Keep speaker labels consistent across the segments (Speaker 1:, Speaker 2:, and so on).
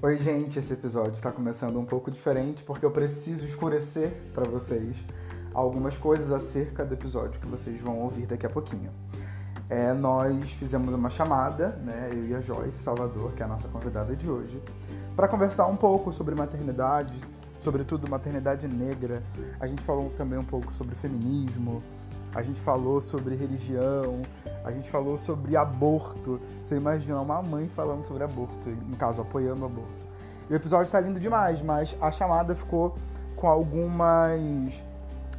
Speaker 1: Oi, gente, esse episódio está começando um pouco diferente porque eu preciso escurecer para vocês algumas coisas acerca do episódio que vocês vão ouvir daqui a pouquinho. É, nós fizemos uma chamada, né, eu e a Joyce Salvador, que é a nossa convidada de hoje, para conversar um pouco sobre maternidade, sobretudo maternidade negra. A gente falou também um pouco sobre feminismo, a gente falou sobre religião, a gente falou sobre aborto. Você imagina uma mãe falando sobre aborto, no caso, apoiando o aborto. E o episódio está lindo demais, mas a chamada ficou com algumas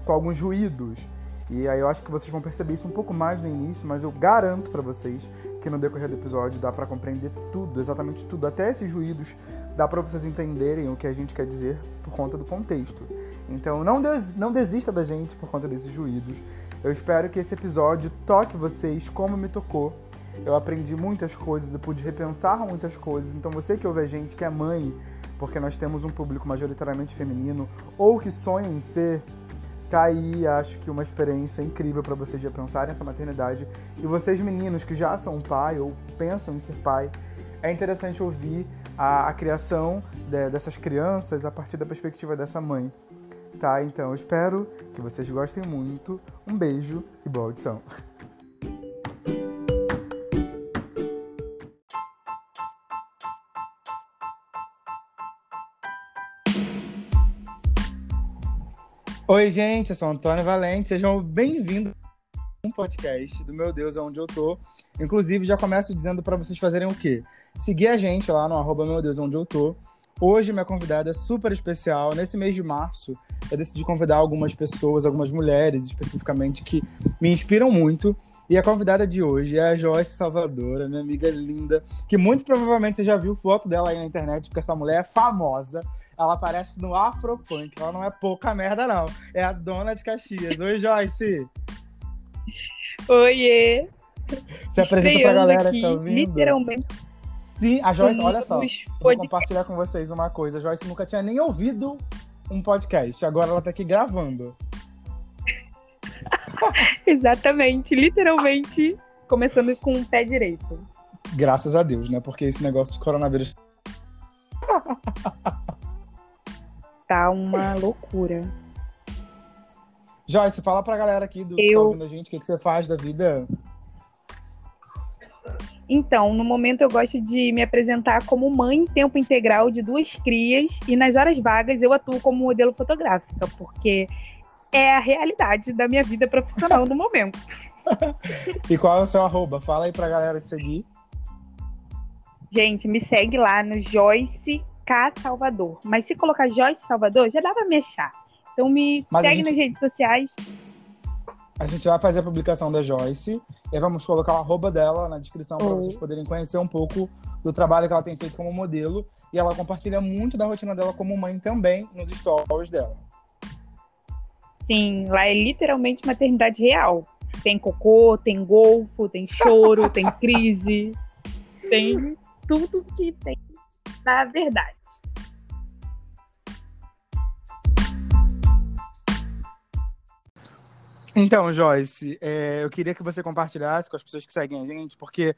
Speaker 1: com alguns ruídos. E aí eu acho que vocês vão perceber isso um pouco mais no início, mas eu garanto para vocês que no decorrer do episódio dá para compreender tudo, exatamente tudo, até esses ruídos dá para vocês entenderem o que a gente quer dizer por conta do contexto. Então não, des não desista da gente por conta desses ruídos. Eu espero que esse episódio toque vocês como me tocou. Eu aprendi muitas coisas, eu pude repensar muitas coisas. Então você que ouve a gente, que é mãe, porque nós temos um público majoritariamente feminino, ou que sonha em ser, tá aí, acho que uma experiência incrível para vocês já pensarem essa maternidade. E vocês meninos que já são pai ou pensam em ser pai, é interessante ouvir a, a criação de, dessas crianças a partir da perspectiva dessa mãe. Tá? Então, eu espero que vocês gostem muito. Um beijo e boa audição. Oi, gente, eu sou Antônio Valente, sejam bem-vindos a um podcast do Meu Deus, Onde Eu Tô. Inclusive, já começo dizendo para vocês fazerem o quê? Seguir a gente lá no arroba Meu Deus, Onde Eu Tô. Hoje, minha convidada é super especial. Nesse mês de março, eu decidi convidar algumas pessoas, algumas mulheres especificamente, que me inspiram muito. E a convidada de hoje é a Joyce Salvadora, minha amiga linda, que muito provavelmente você já viu foto dela aí na internet, porque essa mulher é famosa. Ela aparece no Afropunk, ela não é pouca merda, não. É a dona de Caxias. Oi, Joyce!
Speaker 2: Oiê!
Speaker 1: Se apresenta pra galera aqui, que tá ouvindo.
Speaker 2: Literalmente
Speaker 1: Sim, a Joyce, olha só, vou compartilhar com vocês uma coisa. A Joyce nunca tinha nem ouvido um podcast, agora ela tá aqui gravando.
Speaker 2: Exatamente, literalmente começando com o pé direito.
Speaker 1: Graças a Deus, né? Porque esse negócio de coronavírus.
Speaker 2: tá uma loucura.
Speaker 1: Joyce, fala pra galera aqui do Eu... que tá ouvindo a gente, o que, que você faz da vida.
Speaker 2: Então, no momento eu gosto de me apresentar como mãe em tempo integral de duas crias e nas horas vagas eu atuo como modelo fotográfica, porque é a realidade da minha vida profissional no momento.
Speaker 1: e qual é o seu arroba? Fala aí pra galera te seguir.
Speaker 2: Gente, me segue lá no Joyce K Salvador. Mas se colocar Joyce Salvador, já dá pra me achar. Então me Mas segue gente... nas redes sociais.
Speaker 1: A gente vai fazer a publicação da Joyce e vamos colocar o arroba dela na descrição para vocês poderem conhecer um pouco do trabalho que ela tem feito como modelo. E ela compartilha muito da rotina dela como mãe também nos stories dela.
Speaker 2: Sim, lá é literalmente maternidade real. Tem cocô, tem golfo, tem choro, tem crise, tem tudo que tem na verdade.
Speaker 1: Então, Joyce, é, eu queria que você compartilhasse com as pessoas que seguem a gente, porque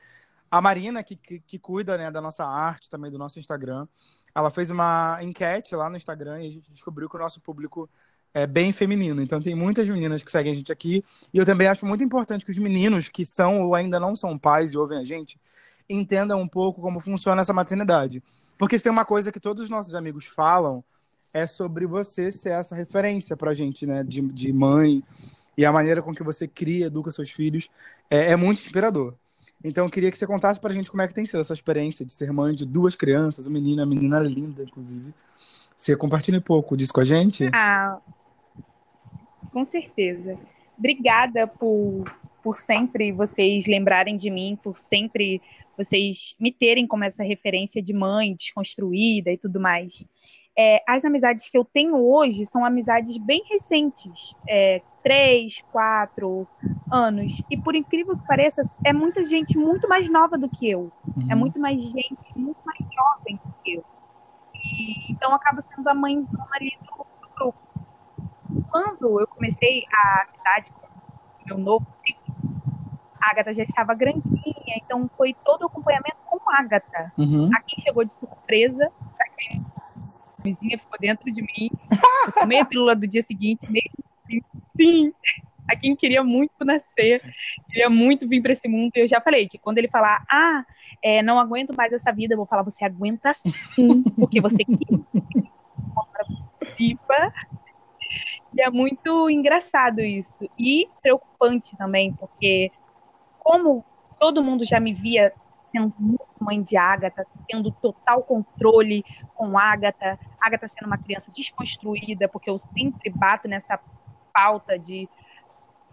Speaker 1: a Marina, que, que, que cuida né, da nossa arte, também do nosso Instagram, ela fez uma enquete lá no Instagram e a gente descobriu que o nosso público é bem feminino. Então, tem muitas meninas que seguem a gente aqui. E eu também acho muito importante que os meninos que são ou ainda não são pais e ouvem a gente entendam um pouco como funciona essa maternidade. Porque se tem uma coisa que todos os nossos amigos falam, é sobre você ser essa referência pra gente, né? De, de mãe, e a maneira com que você cria, educa seus filhos é, é muito inspirador. Então, eu queria que você contasse para a gente como é que tem sido essa experiência de ser mãe de duas crianças, uma menina, uma menina linda, inclusive. Você compartilha um pouco disso com a gente?
Speaker 2: Ah, com certeza. Obrigada por, por sempre vocês lembrarem de mim, por sempre vocês me terem como essa referência de mãe desconstruída e tudo mais é, as amizades que eu tenho hoje são amizades bem recentes, é, três, quatro anos. E por incrível que pareça, é muita gente muito mais nova do que eu. Uhum. É muito mais gente, muito mais jovem do que eu. E, então acaba sendo a mãe do marido do grupo. Quando eu comecei a amizade com meu novo filho, a Agatha já estava grandinha, então foi todo o acompanhamento com a Agatha. Uhum. A quem chegou de surpresa vizinha ficou dentro de mim. Eu tomei a pílula do dia seguinte, meio assim, sim. A quem queria muito nascer, queria muito vir para esse mundo. E eu já falei que quando ele falar, ah, é, não aguento mais essa vida, eu vou falar, você aguenta sim, porque você viva. E é muito engraçado isso. E preocupante também, porque como todo mundo já me via sendo muito mãe de Agatha, tendo total controle com Agatha, Agatha sendo uma criança desconstruída, porque eu sempre bato nessa pauta de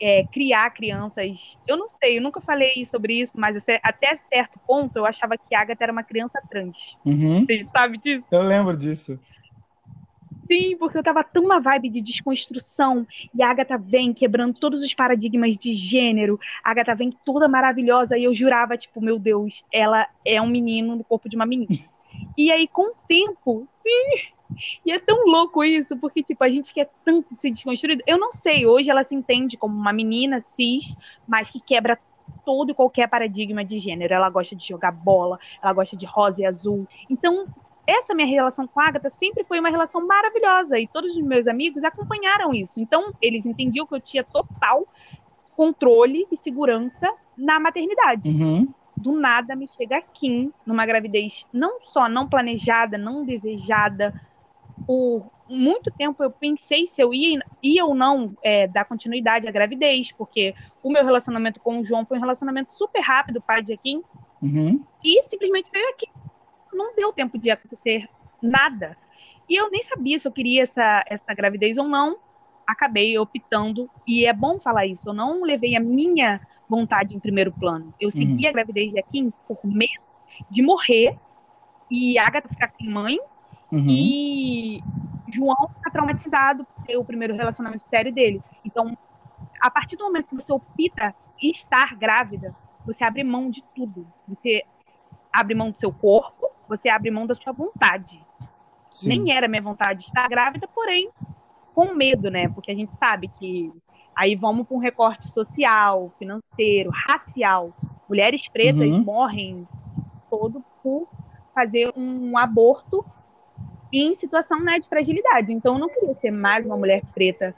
Speaker 2: é, criar crianças. Eu não sei, eu nunca falei sobre isso, mas até certo ponto eu achava que Agatha era uma criança trans.
Speaker 1: Uhum.
Speaker 2: Você sabe disso?
Speaker 1: Eu lembro disso.
Speaker 2: Sim, porque eu tava tão na vibe de desconstrução. E a Agatha vem quebrando todos os paradigmas de gênero. A Agatha vem toda maravilhosa. E eu jurava, tipo, meu Deus, ela é um menino no corpo de uma menina. E aí, com o tempo, sim. E é tão louco isso, porque, tipo, a gente quer tanto ser desconstruído. Eu não sei, hoje ela se entende como uma menina cis, mas que quebra todo e qualquer paradigma de gênero. Ela gosta de jogar bola, ela gosta de rosa e azul. Então, essa minha relação com a Agatha sempre foi uma relação maravilhosa e todos os meus amigos acompanharam isso. Então, eles entendiam que eu tinha total controle e segurança na maternidade.
Speaker 1: Uhum.
Speaker 2: Do nada me chega a Kim numa gravidez não só não planejada, não desejada. Por muito tempo eu pensei se eu ia, ia ou não é, dar continuidade à gravidez, porque o meu relacionamento com o João foi um relacionamento super rápido, pai de Kim.
Speaker 1: Uhum.
Speaker 2: E simplesmente veio aqui não deu tempo de acontecer nada. E eu nem sabia se eu queria essa, essa gravidez ou não. Acabei optando, e é bom falar isso, eu não levei a minha vontade em primeiro plano. Eu segui uhum. a gravidez de Akin por medo de morrer e Agatha ficar sem mãe uhum. e João ficar traumatizado por ser o primeiro relacionamento sério dele. Então, a partir do momento que você opta estar grávida, você abre mão de tudo. Você abre mão do seu corpo, você abre mão da sua vontade. Sim. Nem era minha vontade de estar grávida, porém, com medo, né? Porque a gente sabe que aí vamos para um recorte social, financeiro, racial. Mulheres pretas uhum. morrem todo por fazer um aborto em situação né, de fragilidade. Então, eu não queria ser mais uma mulher preta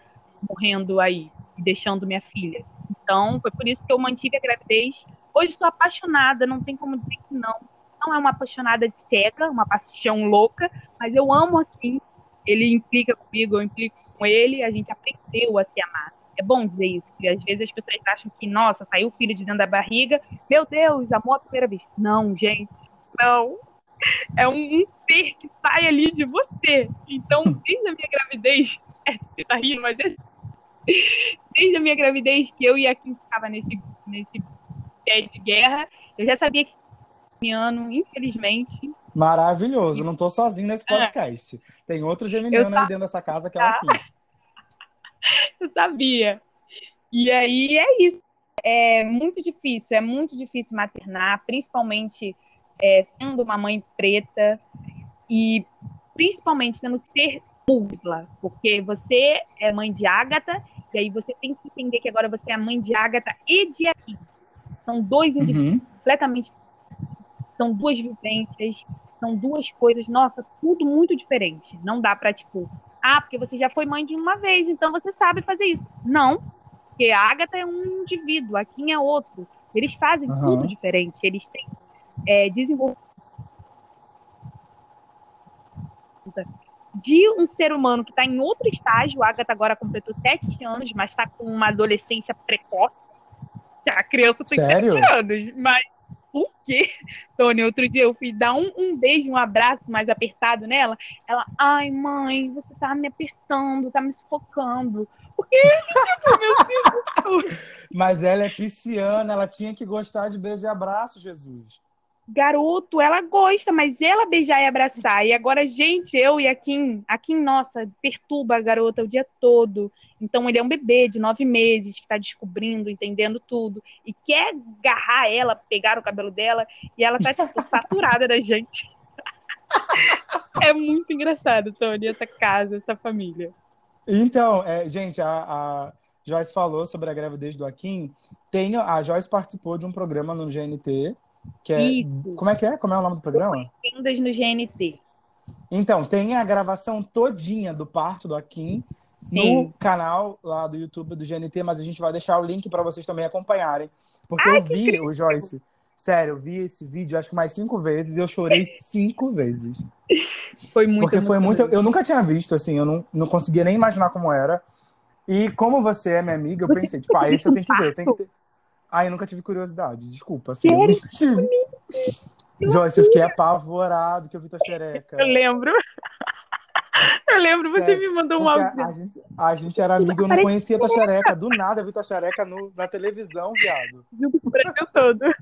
Speaker 2: morrendo aí e deixando minha filha. Então, foi por isso que eu mantive a gravidez. Hoje sou apaixonada, não tem como dizer que não não é uma apaixonada de cega, uma paixão louca, mas eu amo a Kim. Ele implica comigo, eu implico com ele, a gente aprendeu a se amar. É bom dizer isso, porque às vezes as pessoas acham que, nossa, saiu o filho de dentro da barriga, meu Deus, amor à primeira vez. Não, gente, não. É um, um ser que sai ali de você. Então, desde a minha gravidez, é, você tá rindo, mas é, desde a minha gravidez que eu e a Kim ficava nesse, nesse pé de guerra, eu já sabia que geminiano, infelizmente.
Speaker 1: Maravilhoso, não estou sozinho nesse é. podcast. É. Tem outro geminiano aí dentro dessa casa que é o aqui.
Speaker 2: Eu sabia. E aí é isso. É muito difícil, é muito difícil maternar, principalmente é, sendo uma mãe preta e principalmente tendo que ser múltipla, porque você é mãe de Ágata e aí você tem que entender que agora você é mãe de Ágata e de Aqui. São dois indivíduos uhum. completamente são duas vivências, são duas coisas, nossa, tudo muito diferente. Não dá para tipo, ah, porque você já foi mãe de uma vez, então você sabe fazer isso. Não, porque a Agatha é um indivíduo, a Kim é outro. Eles fazem uhum. tudo diferente, eles têm é, desenvolvimento de um ser humano que está em outro estágio. A Agatha agora completou sete anos, mas está com uma adolescência precoce. A criança tem
Speaker 1: Sério?
Speaker 2: sete anos, mas o quê? Tony, outro dia eu fui dar um, um beijo, um abraço mais apertado nela. Ela, ai, mãe, você tá me apertando, tá me sufocando. Porque, tipo, meu
Speaker 1: Deus Mas ela é pisciana, ela tinha que gostar de beijo e abraço, Jesus
Speaker 2: garoto, ela gosta, mas ela beijar e abraçar. E agora, gente, eu e a Kim, a Kim, nossa, perturba a garota o dia todo. Então, ele é um bebê de nove meses que está descobrindo, entendendo tudo. E quer agarrar ela, pegar o cabelo dela, e ela tá, tipo, saturada da gente. é muito engraçado, Tony, essa casa, essa família.
Speaker 1: Então, é, gente, a, a, Joyce falou sobre a gravidez do Akin. Tem, a Joyce participou de um programa no GNT que é, Isso. Como é que é? Como é o nome do programa?
Speaker 2: Boas-vindas no GNT.
Speaker 1: Então, tem a gravação todinha do parto do Akin Sim. no canal lá do YouTube do GNT, mas a gente vai deixar o link para vocês também acompanharem. Porque Ai, eu vi, o Joyce, sério, eu vi esse vídeo acho que mais cinco vezes e eu chorei cinco vezes.
Speaker 2: Foi muito
Speaker 1: Porque foi muito. Eu nunca tinha visto, assim, eu não, não conseguia nem imaginar como era. E como você é minha amiga, eu você pensei, tipo, ah, esse eu tenho que ver, eu tenho que ter. Ah, eu nunca tive curiosidade, desculpa. Assim,
Speaker 2: Sério?
Speaker 1: Joyce, eu fiquei apavorado que eu vi tua xereca.
Speaker 2: Eu lembro. Eu lembro, você me mandou um áudio.
Speaker 1: A gente, a gente era amigo, eu não conhecia tua xereca. Do nada eu vi tua xereca no, na televisão, viado.
Speaker 2: O Brasil todo.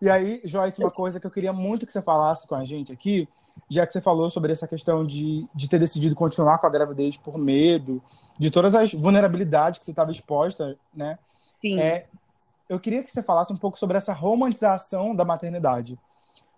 Speaker 1: E aí, Joyce, uma coisa que eu queria muito que você falasse com a gente aqui, já que você falou sobre essa questão de, de ter decidido continuar com a gravidez por medo, de todas as vulnerabilidades que você estava exposta, né?
Speaker 2: Sim.
Speaker 1: É, eu queria que você falasse um pouco sobre essa romantização da maternidade.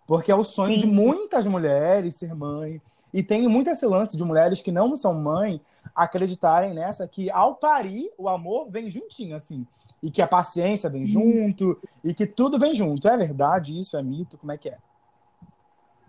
Speaker 1: Porque é o sonho Sim. de muitas mulheres ser mãe. E tem muito esse lance de mulheres que não são mãe acreditarem nessa que ao parir o amor vem juntinho, assim. E que a paciência vem junto, e que tudo vem junto. É verdade isso? É mito? Como é que é?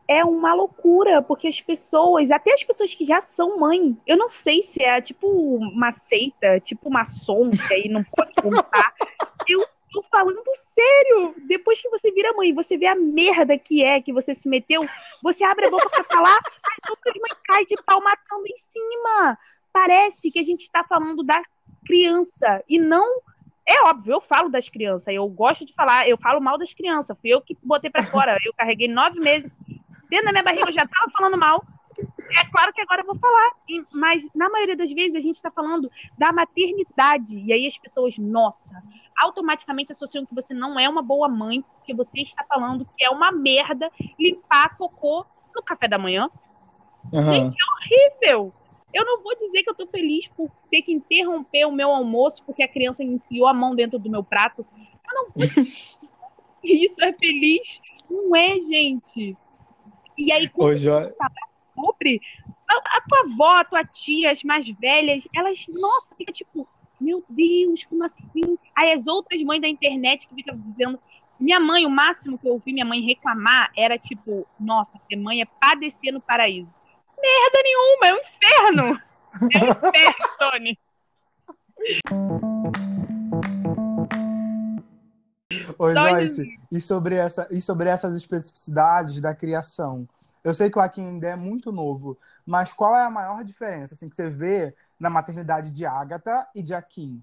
Speaker 2: É uma loucura, porque as pessoas, até as pessoas que já são mãe, eu não sei se é tipo uma seita, tipo uma som, que aí não pode contar. eu tô falando sério. Depois que você vira mãe, você vê a merda que é que você se meteu, você abre a boca pra falar, a outra mãe cai de pau matando em cima. Parece que a gente tá falando da criança e não é óbvio, eu falo das crianças, eu gosto de falar, eu falo mal das crianças, fui eu que botei para fora. Eu carreguei nove meses dentro da minha barriga, eu já tava falando mal. É claro que agora eu vou falar, mas na maioria das vezes a gente está falando da maternidade. E aí as pessoas, nossa, automaticamente associam que você não é uma boa mãe, porque você está falando que é uma merda limpar cocô no café da manhã. Uhum. Gente, é horrível. Eu não vou dizer que eu tô feliz por ter que interromper o meu almoço porque a criança enfiou a mão dentro do meu prato. Eu não vou dizer que isso é feliz. Não é, gente. E aí, quando
Speaker 1: Ô, jo...
Speaker 2: sobre, a, a tua avó, a tua tia, as mais velhas, elas, nossa, fica tipo, meu Deus, como assim? Aí as outras mães da internet que ficam dizendo. Minha mãe, o máximo que eu ouvi minha mãe reclamar era tipo, nossa, ser mãe é padecer no paraíso. Merda nenhuma, é um inferno! É um inferno, Tony.
Speaker 1: Oi, Joyce, e sobre, essa, e sobre essas especificidades da criação? Eu sei que o Akin ainda é muito novo, mas qual é a maior diferença assim, que você vê na maternidade de Agatha e de Akin?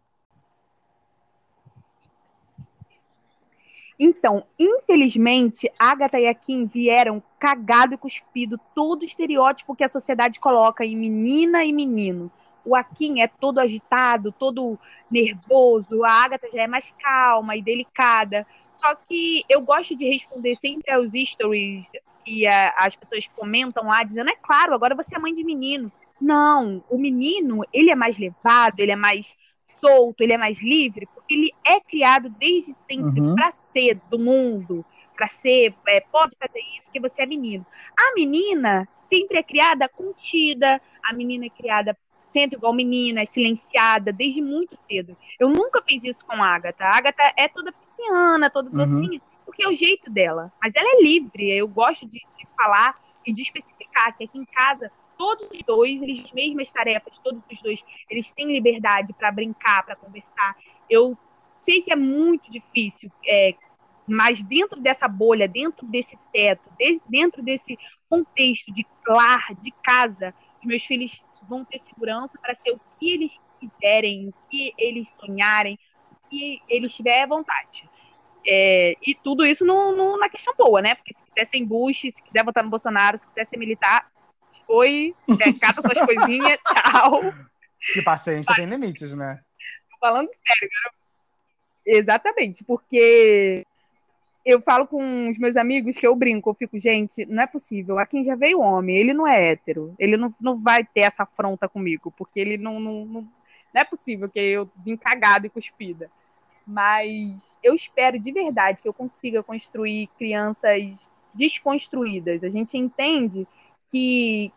Speaker 2: Então, infelizmente, Agatha e Akin vieram cagado e cuspido todo o estereótipo que a sociedade coloca em menina e menino. O Akin é todo agitado, todo nervoso, a Agatha já é mais calma e delicada. Só que eu gosto de responder sempre aos stories e a, as pessoas comentam lá dizendo, é claro, agora você é mãe de menino. Não, o menino, ele é mais levado, ele é mais solto, ele é mais livre, porque ele é criado desde sempre uhum. para ser do mundo, para ser, é, pode fazer isso, que você é menino. A menina sempre é criada contida, a menina é criada sempre igual menina, é silenciada desde muito cedo. Eu nunca fiz isso com a Agatha. A Agatha é toda pisciana, toda uhum. docinha, porque é o jeito dela. Mas ela é livre, eu gosto de, de falar e de especificar que aqui em casa todos os dois, eles mesmas tarefas, todos os dois, eles têm liberdade para brincar, para conversar. Eu sei que é muito difícil, é, mas dentro dessa bolha, dentro desse teto, de, dentro desse contexto de lar, de casa, os meus filhos vão ter segurança para ser o que eles quiserem, o que eles sonharem, o que eles tiverem vontade. É, e tudo isso no, no, na questão boa, né? Porque se quiser ser embuste, se quiser votar no Bolsonaro, se quiser ser militar, foi, é, cata suas coisinhas, tchau.
Speaker 1: Que paciência tem limites, né?
Speaker 2: Tô falando sério, cara. Exatamente, porque eu falo com os meus amigos que eu brinco, eu fico, gente, não é possível. A quem já veio homem, ele não é hétero. Ele não, não vai ter essa afronta comigo, porque ele não, não, não, não é possível que eu vim cagada e cuspida. Mas eu espero de verdade que eu consiga construir crianças desconstruídas. A gente entende que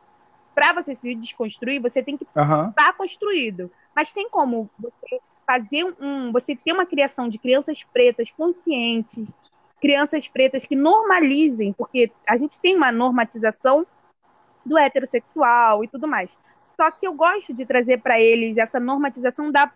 Speaker 2: para você se desconstruir, você tem que estar tá construído. Mas tem como você fazer um, você ter uma criação de crianças pretas conscientes, crianças pretas que normalizem, porque a gente tem uma normatização do heterossexual e tudo mais. Só que eu gosto de trazer para eles essa normatização da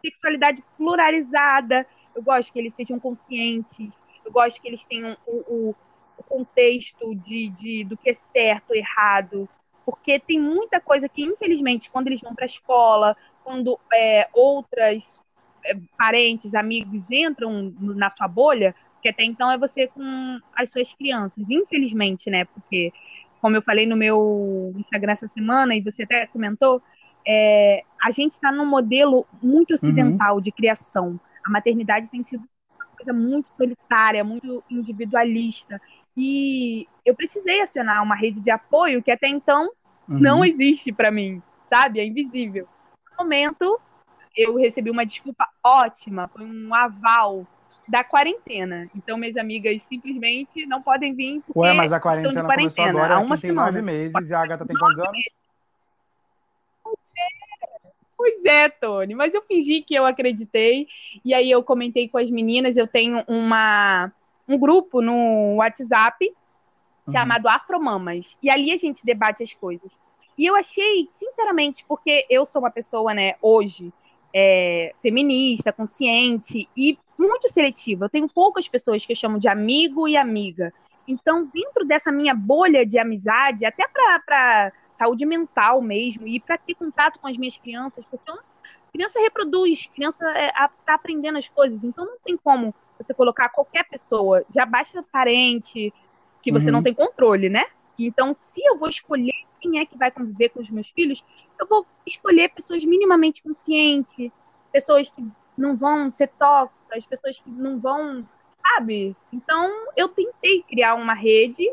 Speaker 2: sexualidade pluralizada. Eu gosto que eles sejam conscientes. Eu gosto que eles tenham o, o, o contexto de, de, do que é certo, errado. Porque tem muita coisa que, infelizmente, quando eles vão para a escola, quando é, outras é, parentes, amigos entram na sua bolha, que até então é você com as suas crianças, infelizmente, né? Porque, como eu falei no meu Instagram essa semana, e você até comentou, é, a gente está num modelo muito ocidental uhum. de criação. A maternidade tem sido uma coisa muito solitária, muito individualista. E eu precisei acionar uma rede de apoio que até então uhum. não existe para mim, sabe? É invisível. No momento, eu recebi uma desculpa ótima, foi um aval da quarentena. Então, minhas amigas simplesmente não podem vir porque
Speaker 1: Ué, mas a quarentena, estão de quarentena começou agora, há uma tem semana. nove meses e a Agatha tem quantos anos?
Speaker 2: Pois é, Tony, mas eu fingi que eu acreditei. E aí eu comentei com as meninas, eu tenho uma, um grupo no WhatsApp uhum. chamado Afromamas. E ali a gente debate as coisas. E eu achei, sinceramente, porque eu sou uma pessoa, né, hoje, é, feminista, consciente e muito seletiva. Eu tenho poucas pessoas que eu chamo de amigo e amiga. Então, dentro dessa minha bolha de amizade, até para saúde mental mesmo, e para ter contato com as minhas crianças, porque uma criança reproduz, criança está é, aprendendo as coisas, então não tem como você colocar qualquer pessoa, já basta parente, que você uhum. não tem controle, né? Então, se eu vou escolher quem é que vai conviver com os meus filhos, eu vou escolher pessoas minimamente conscientes, pessoas que não vão ser tóxicas, pessoas que não vão, sabe? Então, eu tentei criar uma rede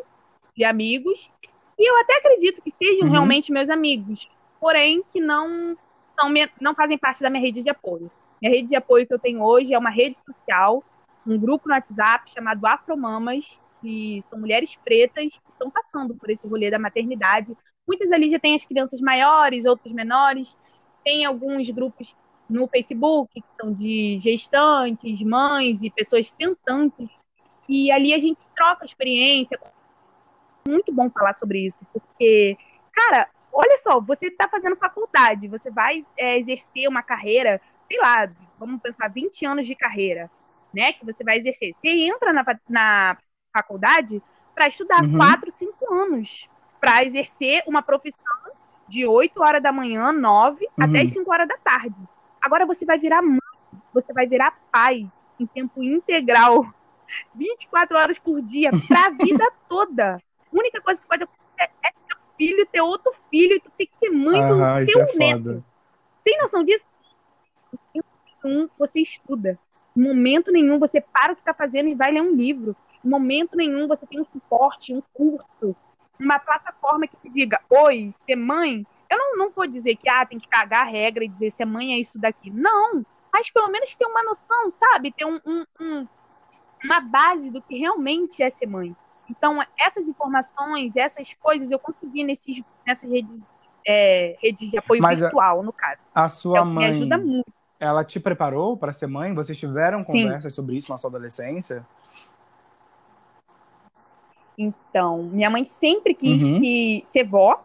Speaker 2: de amigos e eu até acredito que sejam uhum. realmente meus amigos, porém que não, não, não fazem parte da minha rede de apoio. Minha rede de apoio que eu tenho hoje é uma rede social, um grupo no WhatsApp chamado Afromamas, que são mulheres pretas que estão passando por esse rolê da maternidade. Muitas ali já têm as crianças maiores, outras menores. Tem alguns grupos no Facebook que são de gestantes, mães e pessoas tentantes. E ali a gente troca experiência. Muito bom falar sobre isso, porque, cara, olha só, você está fazendo faculdade, você vai é, exercer uma carreira, sei lá, vamos pensar, 20 anos de carreira, né? Que você vai exercer. Você entra na, na faculdade para estudar uhum. quatro, cinco anos para exercer uma profissão de 8 horas da manhã, 9 uhum. até as 5 horas da tarde. Agora você vai virar mãe, você vai virar pai em tempo integral, 24 horas por dia, para a vida toda. A única coisa que pode acontecer é seu filho ter outro filho e tu tem que ser mãe do teu é neto. Foda. Tem noção disso? Em nenhum você estuda. Em momento nenhum você para o que está fazendo e vai ler um livro. Em momento nenhum você tem um suporte, um curso, uma plataforma que te diga, oi, ser mãe, eu não, não vou dizer que ah, tem que cagar a regra e dizer ser mãe é isso daqui. Não. Mas pelo menos ter uma noção, sabe? Ter um, um, um, uma base do que realmente é ser mãe. Então, essas informações, essas coisas, eu consegui nesses, nessas redes, é, redes de apoio Mas virtual, a, no caso.
Speaker 1: A sua é mãe. Me ajuda muito. Ela te preparou para ser mãe? Vocês tiveram conversas Sim. sobre isso na sua adolescência?
Speaker 2: Então, minha mãe sempre quis uhum. que ser vó.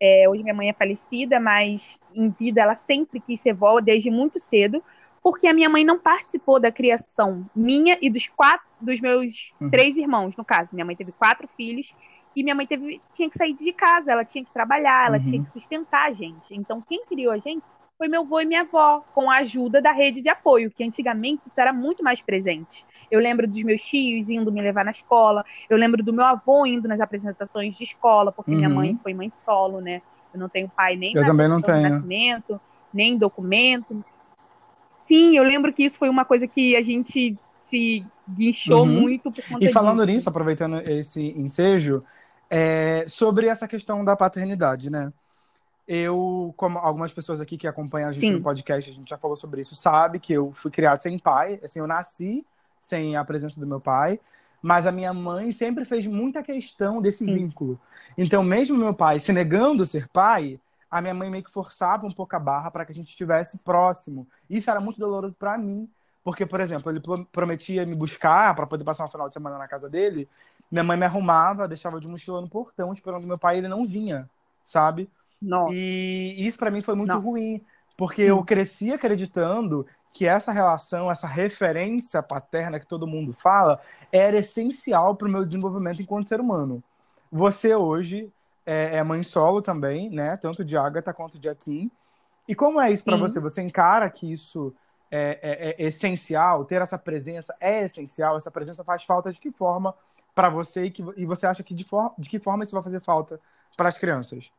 Speaker 2: É, hoje minha mãe é falecida, mas em vida ela sempre quis ser vó desde muito cedo, porque a minha mãe não participou da criação minha e dos quatro, dos meus uhum. três irmãos, no caso. Minha mãe teve quatro filhos e minha mãe teve, tinha que sair de casa, ela tinha que trabalhar, ela uhum. tinha que sustentar a gente. Então, quem criou a gente foi meu avô e minha avó, com a ajuda da rede de apoio, que antigamente isso era muito mais presente. Eu lembro dos meus tios indo me levar na escola, eu lembro do meu avô indo nas apresentações de escola, porque uhum. minha mãe foi mãe solo, né? Eu não tenho pai nem
Speaker 1: eu também não tenho.
Speaker 2: nascimento, nem documento. Sim, eu lembro que isso foi uma coisa que a gente se guinchou uhum. muito por conta
Speaker 1: E falando
Speaker 2: disso.
Speaker 1: nisso, aproveitando esse ensejo, é, sobre essa questão da paternidade, né? Eu, como algumas pessoas aqui que acompanham a gente Sim. no podcast, a gente já falou sobre isso, sabe que eu fui criado sem pai, assim, eu nasci sem a presença do meu pai, mas a minha mãe sempre fez muita questão desse Sim. vínculo. Então, mesmo meu pai se negando a ser pai, a minha mãe meio que forçava um pouco a barra para que a gente estivesse próximo. Isso era muito doloroso para mim, Porque, por exemplo, ele prometia me buscar para poder passar um final de semana na casa dele. Minha mãe me arrumava, deixava de mochila no portão, esperando meu pai, ele não vinha, sabe?
Speaker 2: Nossa.
Speaker 1: E isso para mim foi muito Nossa. ruim, porque Sim. eu cresci acreditando que essa relação, essa referência paterna que todo mundo fala, era essencial para o meu desenvolvimento enquanto ser humano. Você hoje é, é, mãe solo também, né? Tanto de Agatha quanto de Akin. E como é isso para você? Você encara que isso é, é, é, essencial? Ter essa presença é essencial? Essa presença faz falta de que forma para você e, que, e você acha que de, for, de que forma isso vai fazer falta para as crianças?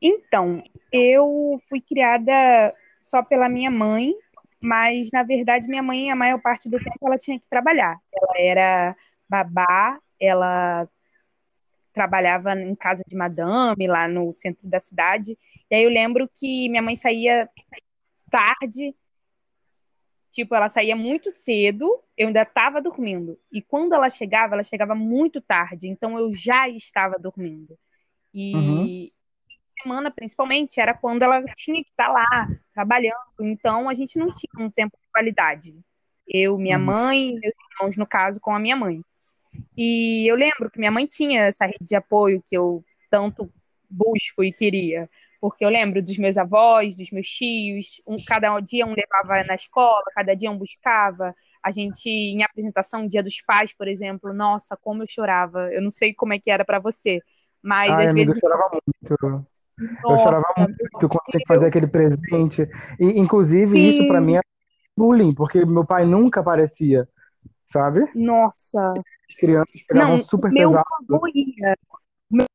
Speaker 2: Então, eu fui criada só pela minha mãe, mas na verdade minha mãe, a maior parte do tempo, ela tinha que trabalhar. Ela era babá, ela trabalhava em casa de madame, lá no centro da cidade. E aí eu lembro que minha mãe saía tarde, tipo, ela saía muito cedo, eu ainda estava dormindo. E quando ela chegava, ela chegava muito tarde, então eu já estava dormindo. E uhum. semana, principalmente, era quando ela tinha que estar lá trabalhando, então a gente não tinha um tempo de qualidade. Eu, minha uhum. mãe, meus irmãos, no caso, com a minha mãe. E eu lembro que minha mãe tinha essa rede de apoio que eu tanto busco e queria. Porque eu lembro dos meus avós, dos meus tios, um, cada dia um levava na escola, cada dia um buscava. A gente, em apresentação, Dia dos Pais, por exemplo, nossa, como eu chorava. Eu não sei como é que era para você, mas
Speaker 1: Ai,
Speaker 2: às
Speaker 1: amiga,
Speaker 2: vezes.
Speaker 1: Eu chorava muito. Nossa, eu chorava muito quando tinha que fazer aquele presente. E, inclusive, Sim. isso para mim é bullying, porque meu pai nunca aparecia, sabe?
Speaker 2: Nossa
Speaker 1: crianças pegavam não, super meu pesado. Avô
Speaker 2: ia, meu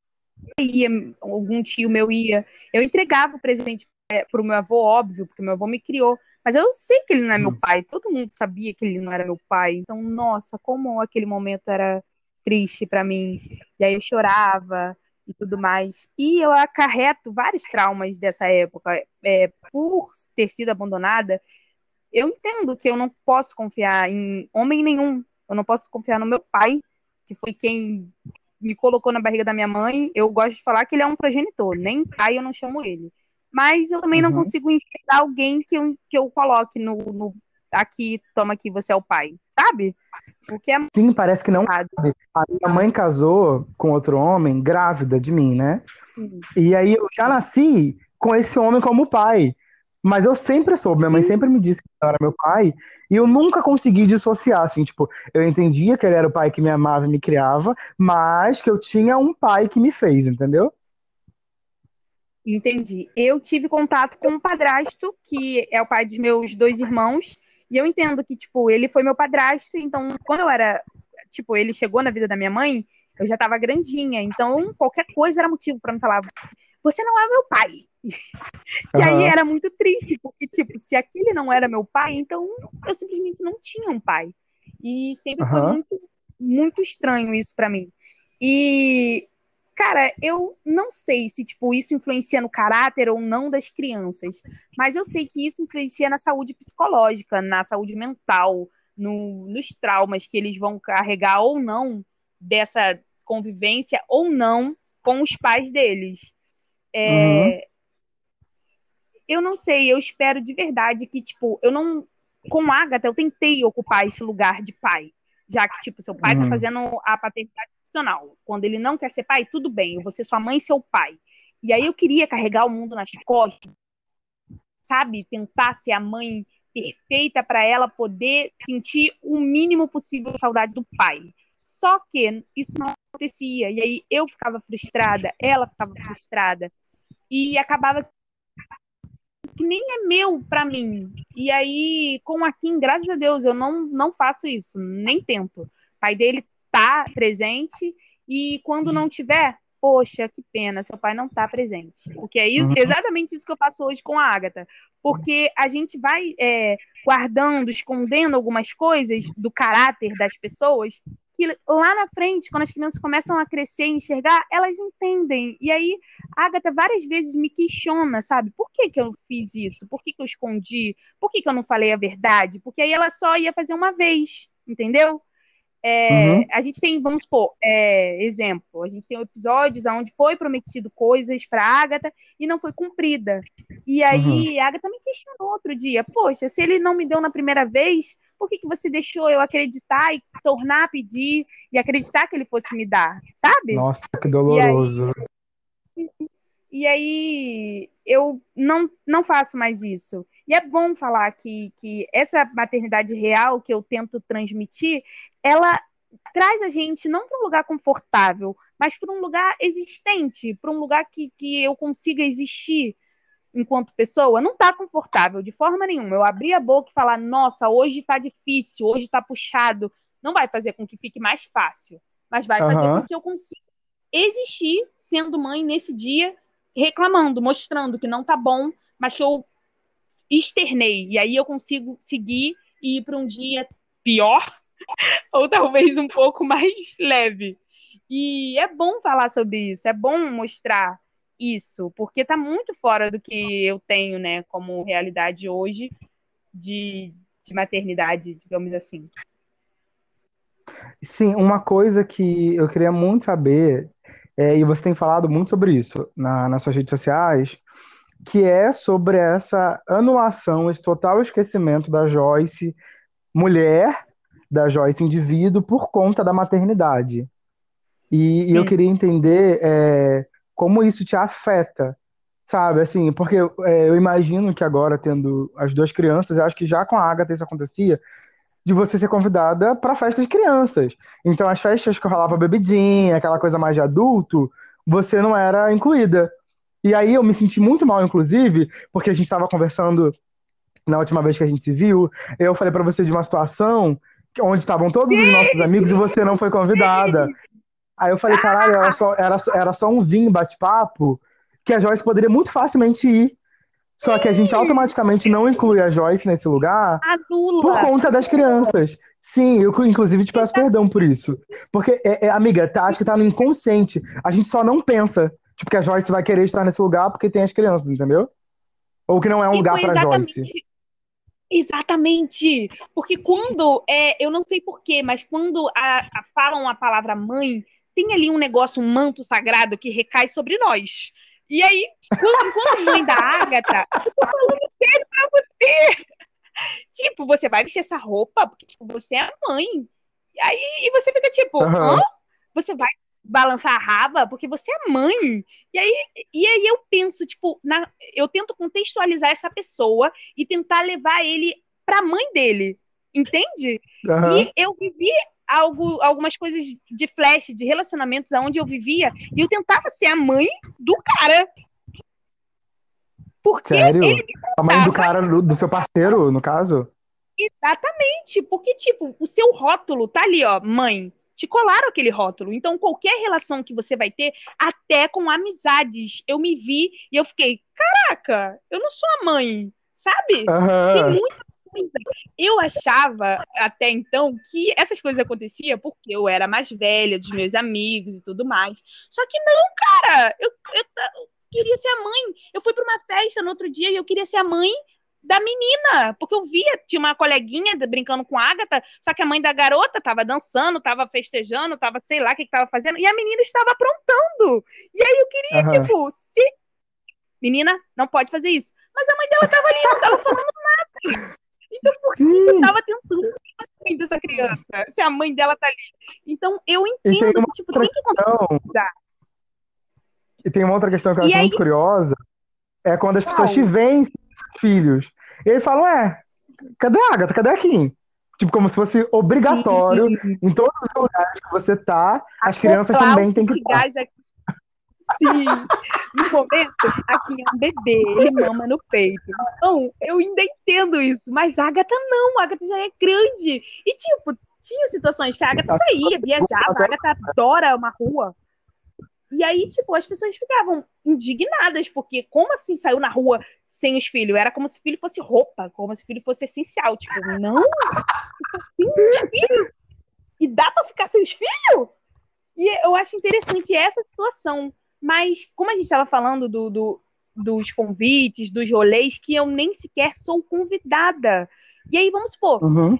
Speaker 2: ia, algum tio meu ia. Eu entregava o presente é, para o meu avô, óbvio, porque meu avô me criou. Mas eu sei que ele não é meu hum. pai. Todo mundo sabia que ele não era meu pai. Então, nossa, como aquele momento era triste para mim. E aí eu chorava e tudo mais. E eu acarreto vários traumas dessa época. É, por ter sido abandonada, eu entendo que eu não posso confiar em homem nenhum eu não posso confiar no meu pai, que foi quem me colocou na barriga da minha mãe. Eu gosto de falar que ele é um progenitor, nem pai eu não chamo ele. Mas eu também uhum. não consigo enxergar alguém que eu, que eu coloque no, no aqui, toma aqui, você é o pai, sabe?
Speaker 1: Porque é Sim, parece que não. A minha mãe casou com outro homem, grávida de mim, né? Sim. E aí eu já nasci com esse homem como pai. Mas eu sempre soube, minha Sim. mãe sempre me disse que ele era meu pai, e eu nunca consegui dissociar, assim, tipo, eu entendia que ele era o pai que me amava e me criava, mas que eu tinha um pai que me fez, entendeu?
Speaker 2: Entendi. Eu tive contato com um padrasto, que é o pai dos meus dois irmãos, e eu entendo que, tipo, ele foi meu padrasto, então, quando eu era, tipo, ele chegou na vida da minha mãe, eu já tava grandinha, então qualquer coisa era motivo para me falar, você não é meu pai. E aí era muito triste, porque, tipo, se aquele não era meu pai, então eu simplesmente não tinha um pai. E sempre uhum. foi muito, muito estranho isso para mim. E, cara, eu não sei se, tipo, isso influencia no caráter ou não das crianças, mas eu sei que isso influencia na saúde psicológica, na saúde mental, no, nos traumas que eles vão carregar ou não dessa convivência ou não com os pais deles. É, uhum. Eu não sei, eu espero de verdade que, tipo, eu não. Com Agatha, eu tentei ocupar esse lugar de pai. Já que, tipo, seu pai tá uhum. tá fazendo a paternidade profissional. Quando ele não quer ser pai, tudo bem, eu vou ser sua mãe e seu pai. E aí eu queria carregar o mundo nas costas, sabe? Tentar ser a mãe perfeita para ela poder sentir o mínimo possível de saudade do pai. Só que isso não acontecia. E aí eu ficava frustrada, ela ficava frustrada e acabava que nem é meu para mim. E aí, com a Kim, graças a Deus, eu não, não faço isso, nem tento. O pai dele tá presente e quando não tiver, poxa, que pena, seu pai não tá presente. Porque é isso, uhum. exatamente isso que eu faço hoje com a Agatha. Porque a gente vai é, guardando, escondendo algumas coisas do caráter das pessoas que lá na frente, quando as crianças começam a crescer e enxergar, elas entendem. E aí, a Agatha várias vezes me questiona, sabe? Por que, que eu fiz isso? Por que, que eu escondi? Por que, que eu não falei a verdade? Porque aí ela só ia fazer uma vez, entendeu? É, uhum. A gente tem, vamos supor, é, exemplo, a gente tem episódios onde foi prometido coisas para Agatha e não foi cumprida. E aí uhum. a Agatha me questionou outro dia: Poxa, se ele não me deu na primeira vez, por que, que você deixou eu acreditar e tornar a pedir e acreditar que ele fosse me dar? Sabe?
Speaker 1: Nossa, que doloroso.
Speaker 2: E aí, e aí eu não, não faço mais isso. E é bom falar que, que essa maternidade real que eu tento transmitir, ela traz a gente não para um lugar confortável, mas para um lugar existente, para um lugar que, que eu consiga existir enquanto pessoa. Não está confortável de forma nenhuma. Eu abrir a boca e falar, nossa, hoje está difícil, hoje está puxado, não vai fazer com que fique mais fácil, mas vai uhum. fazer com que eu consiga existir sendo mãe nesse dia, reclamando, mostrando que não está bom, mas que eu externei. E aí eu consigo seguir e ir para um dia pior, ou talvez um pouco mais leve. E é bom falar sobre isso, é bom mostrar isso, porque está muito fora do que eu tenho, né, como realidade hoje de, de maternidade, digamos assim.
Speaker 1: Sim, uma coisa que eu queria muito saber, é, e você tem falado muito sobre isso na, nas suas redes sociais, que é sobre essa anulação, esse total esquecimento da Joyce mulher, da Joyce indivíduo, por conta da maternidade. E, e eu queria entender é, como isso te afeta, sabe? Assim, porque é, eu imagino que agora, tendo as duas crianças, eu acho que já com a Agatha isso acontecia, de você ser convidada para festas de crianças. Então, as festas que rolava bebidinha, aquela coisa mais de adulto, você não era incluída. E aí eu me senti muito mal, inclusive, porque a gente estava conversando na última vez que a gente se viu. Eu falei para você de uma situação onde estavam todos os nossos amigos e você não foi convidada. Aí eu falei, caralho, era só, era, era só um vinho bate-papo que a Joyce poderia muito facilmente ir. Só que a gente automaticamente não inclui a Joyce nesse lugar
Speaker 2: Adula.
Speaker 1: por conta das crianças. Sim, eu inclusive te peço perdão por isso. Porque, é, é, amiga, tá, acho que tá no inconsciente. A gente só não pensa. Tipo, que a Joyce vai querer estar nesse lugar porque tem as crianças, entendeu? Ou que não é um lugar para Joyce.
Speaker 2: Exatamente. Porque quando, é, eu não sei porquê, mas quando a, a, falam a palavra mãe, tem ali um negócio, um manto sagrado que recai sobre nós. E aí, quando, quando mãe da Ágata, eu tô falando sério pra você. Tipo, você vai vestir essa roupa porque tipo, você é mãe. E aí e você fica tipo, uhum. hã? Você vai balançar a raba porque você é mãe. E aí, e aí eu penso, tipo, na, eu tento contextualizar essa pessoa e tentar levar ele pra mãe dele. Entende? Uhum. E eu vivi algo, algumas coisas de flash, de relacionamentos onde eu vivia, e eu tentava ser a mãe do cara.
Speaker 1: Porque Sério? Ele a mãe do cara, do, seu parceiro, no caso?
Speaker 2: Exatamente, porque, tipo, o seu rótulo tá ali, ó, mãe te colaram aquele rótulo. Então, qualquer relação que você vai ter, até com amizades, eu me vi e eu fiquei, caraca, eu não sou a mãe, sabe? Uhum. Tem muita. Eu achava até então que essas coisas aconteciam porque eu era mais velha dos meus amigos e tudo mais. Só que não, cara, eu, eu, eu queria ser a mãe. Eu fui para uma festa no outro dia e eu queria ser a mãe da menina, porque eu via, tinha uma coleguinha brincando com a Agatha, só que a mãe da garota tava dançando, tava festejando, tava sei lá o que, que tava fazendo, e a menina estava aprontando. E aí eu queria, uhum. tipo, se. Menina, não pode fazer isso. Mas a mãe dela tava ali, não tava falando nada. Então, por que eu tava tentando assim dessa criança? Se a mãe dela tá ali. Então, eu entendo que, tipo, tem que
Speaker 1: contextualizar. E tem uma outra questão que eu acho muito curiosa, é quando as pessoas te veem filhos. E aí falam, é, cadê a Agatha? Cadê a Kim? Tipo, como se fosse obrigatório sim, em todos os lugares que você tá, a as crianças também têm que estar.
Speaker 2: Sim, no momento, a Kim é um bebê, ele mama no peito. Então, eu ainda entendo isso, mas a Agatha não, a Agatha já é grande. E, tipo, tinha situações que a Agatha saía, viajava, a Agatha adora uma rua. E aí, tipo, as pessoas ficavam indignadas, porque como assim saiu na rua sem os filhos? Era como se o filho fosse roupa, como se o filho fosse essencial. Tipo, não, sem os filhos. E dá para ficar sem os filhos? E eu acho interessante essa situação. Mas, como a gente estava falando do, do, dos convites, dos rolês, que eu nem sequer sou convidada. E aí, vamos supor, uhum.